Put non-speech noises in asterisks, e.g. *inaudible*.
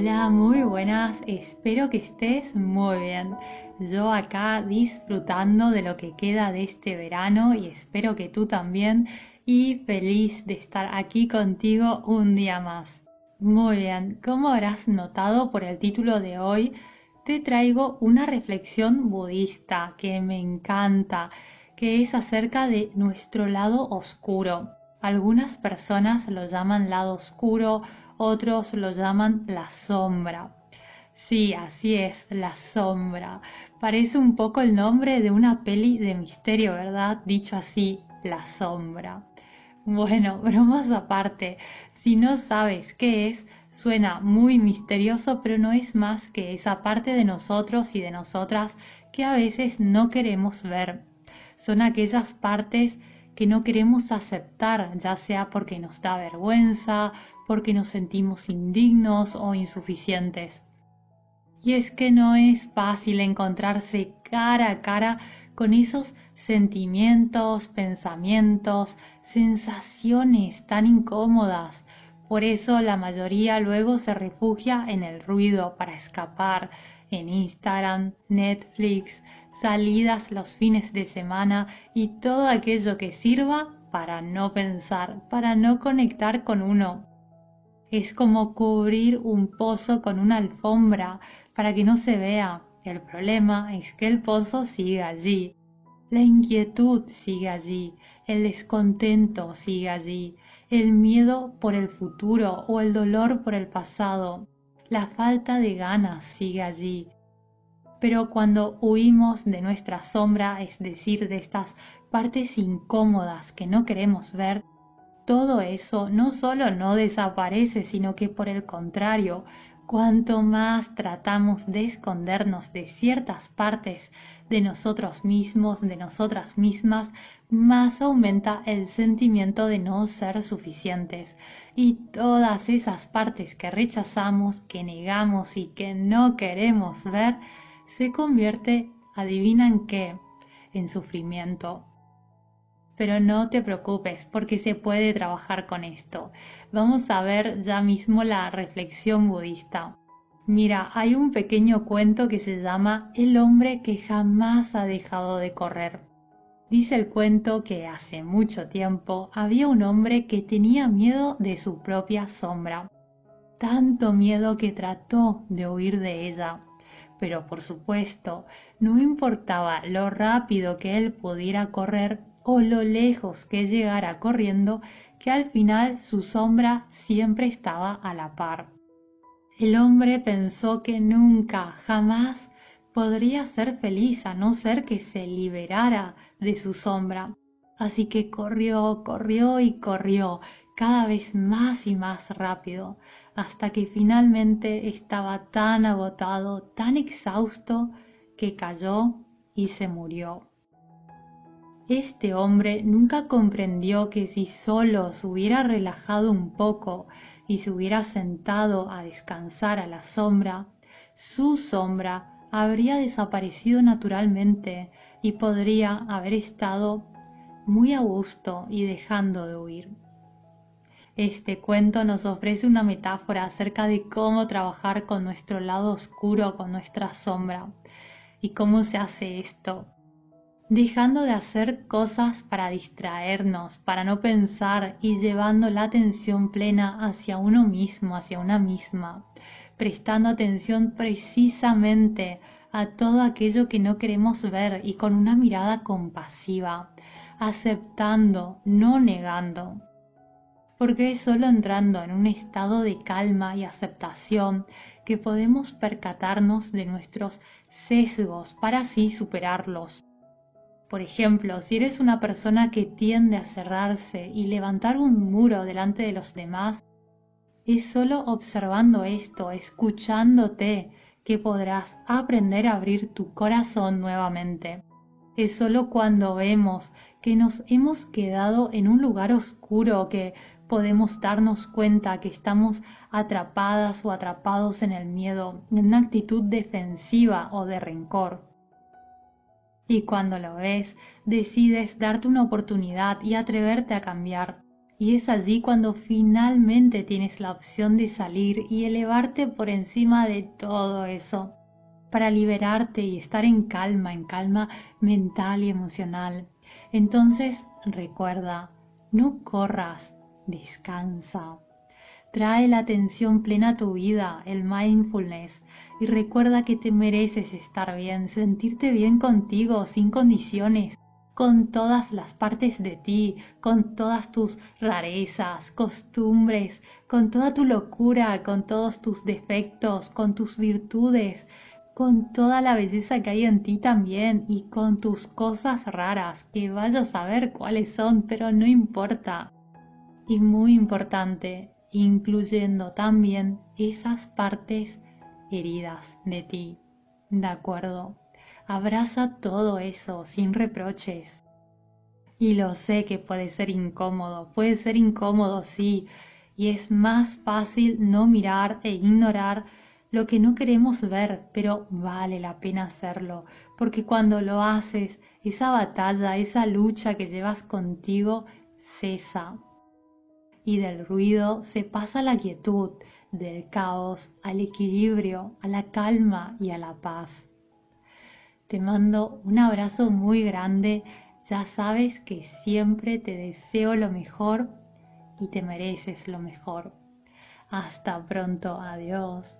Hola, muy buenas, espero que estés muy bien. Yo acá disfrutando de lo que queda de este verano y espero que tú también y feliz de estar aquí contigo un día más. Muy bien, como habrás notado por el título de hoy, te traigo una reflexión budista que me encanta, que es acerca de nuestro lado oscuro. Algunas personas lo llaman lado oscuro otros lo llaman la sombra. Sí, así es, la sombra. Parece un poco el nombre de una peli de misterio, ¿verdad? Dicho así, la sombra. Bueno, *laughs* bromas aparte, si no sabes qué es, suena muy misterioso, pero no es más que esa parte de nosotros y de nosotras que a veces no queremos ver. Son aquellas partes que no queremos aceptar, ya sea porque nos da vergüenza, porque nos sentimos indignos o insuficientes. Y es que no es fácil encontrarse cara a cara con esos sentimientos, pensamientos, sensaciones tan incómodas. Por eso la mayoría luego se refugia en el ruido para escapar en Instagram, Netflix, salidas los fines de semana y todo aquello que sirva para no pensar, para no conectar con uno. Es como cubrir un pozo con una alfombra para que no se vea. El problema es que el pozo sigue allí. La inquietud sigue allí, el descontento sigue allí, el miedo por el futuro o el dolor por el pasado, la falta de ganas sigue allí, pero cuando huimos de nuestra sombra, es decir, de estas partes incómodas que no queremos ver, todo eso no solo no desaparece, sino que por el contrario, cuanto más tratamos de escondernos de ciertas partes de nosotros mismos, de nosotras mismas, más aumenta el sentimiento de no ser suficientes. Y todas esas partes que rechazamos, que negamos y que no queremos ver, se convierte, adivinan qué, en sufrimiento. Pero no te preocupes porque se puede trabajar con esto. Vamos a ver ya mismo la reflexión budista. Mira, hay un pequeño cuento que se llama El hombre que jamás ha dejado de correr. Dice el cuento que hace mucho tiempo había un hombre que tenía miedo de su propia sombra. Tanto miedo que trató de huir de ella pero por supuesto no importaba lo rápido que él pudiera correr o lo lejos que llegara corriendo, que al final su sombra siempre estaba a la par. El hombre pensó que nunca, jamás podría ser feliz a no ser que se liberara de su sombra. Así que corrió, corrió y corrió, cada vez más y más rápido, hasta que finalmente estaba tan agotado, tan exhausto, que cayó y se murió. Este hombre nunca comprendió que si solo se hubiera relajado un poco y se hubiera sentado a descansar a la sombra, su sombra habría desaparecido naturalmente y podría haber estado muy a gusto y dejando de huir. Este cuento nos ofrece una metáfora acerca de cómo trabajar con nuestro lado oscuro, con nuestra sombra. ¿Y cómo se hace esto? Dejando de hacer cosas para distraernos, para no pensar y llevando la atención plena hacia uno mismo, hacia una misma, prestando atención precisamente a todo aquello que no queremos ver y con una mirada compasiva, aceptando, no negando, porque es solo entrando en un estado de calma y aceptación que podemos percatarnos de nuestros sesgos para así superarlos. Por ejemplo, si eres una persona que tiende a cerrarse y levantar un muro delante de los demás, es solo observando esto, escuchándote, que podrás aprender a abrir tu corazón nuevamente. Es solo cuando vemos que nos hemos quedado en un lugar oscuro, que podemos darnos cuenta que estamos atrapadas o atrapados en el miedo, en una actitud defensiva o de rencor. Y cuando lo ves, decides darte una oportunidad y atreverte a cambiar. Y es allí cuando finalmente tienes la opción de salir y elevarte por encima de todo eso, para liberarte y estar en calma, en calma mental y emocional. Entonces recuerda, no corras, descansa. Trae la atención plena a tu vida, el mindfulness, y recuerda que te mereces estar bien, sentirte bien contigo, sin condiciones con todas las partes de ti, con todas tus rarezas, costumbres, con toda tu locura, con todos tus defectos, con tus virtudes, con toda la belleza que hay en ti también y con tus cosas raras, que vayas a saber cuáles son, pero no importa. Y muy importante, incluyendo también esas partes heridas de ti, ¿de acuerdo? Abraza todo eso sin reproches. Y lo sé que puede ser incómodo, puede ser incómodo, sí, y es más fácil no mirar e ignorar lo que no queremos ver, pero vale la pena hacerlo, porque cuando lo haces, esa batalla, esa lucha que llevas contigo, cesa. Y del ruido se pasa a la quietud, del caos al equilibrio, a la calma y a la paz. Te mando un abrazo muy grande. Ya sabes que siempre te deseo lo mejor y te mereces lo mejor. Hasta pronto. Adiós.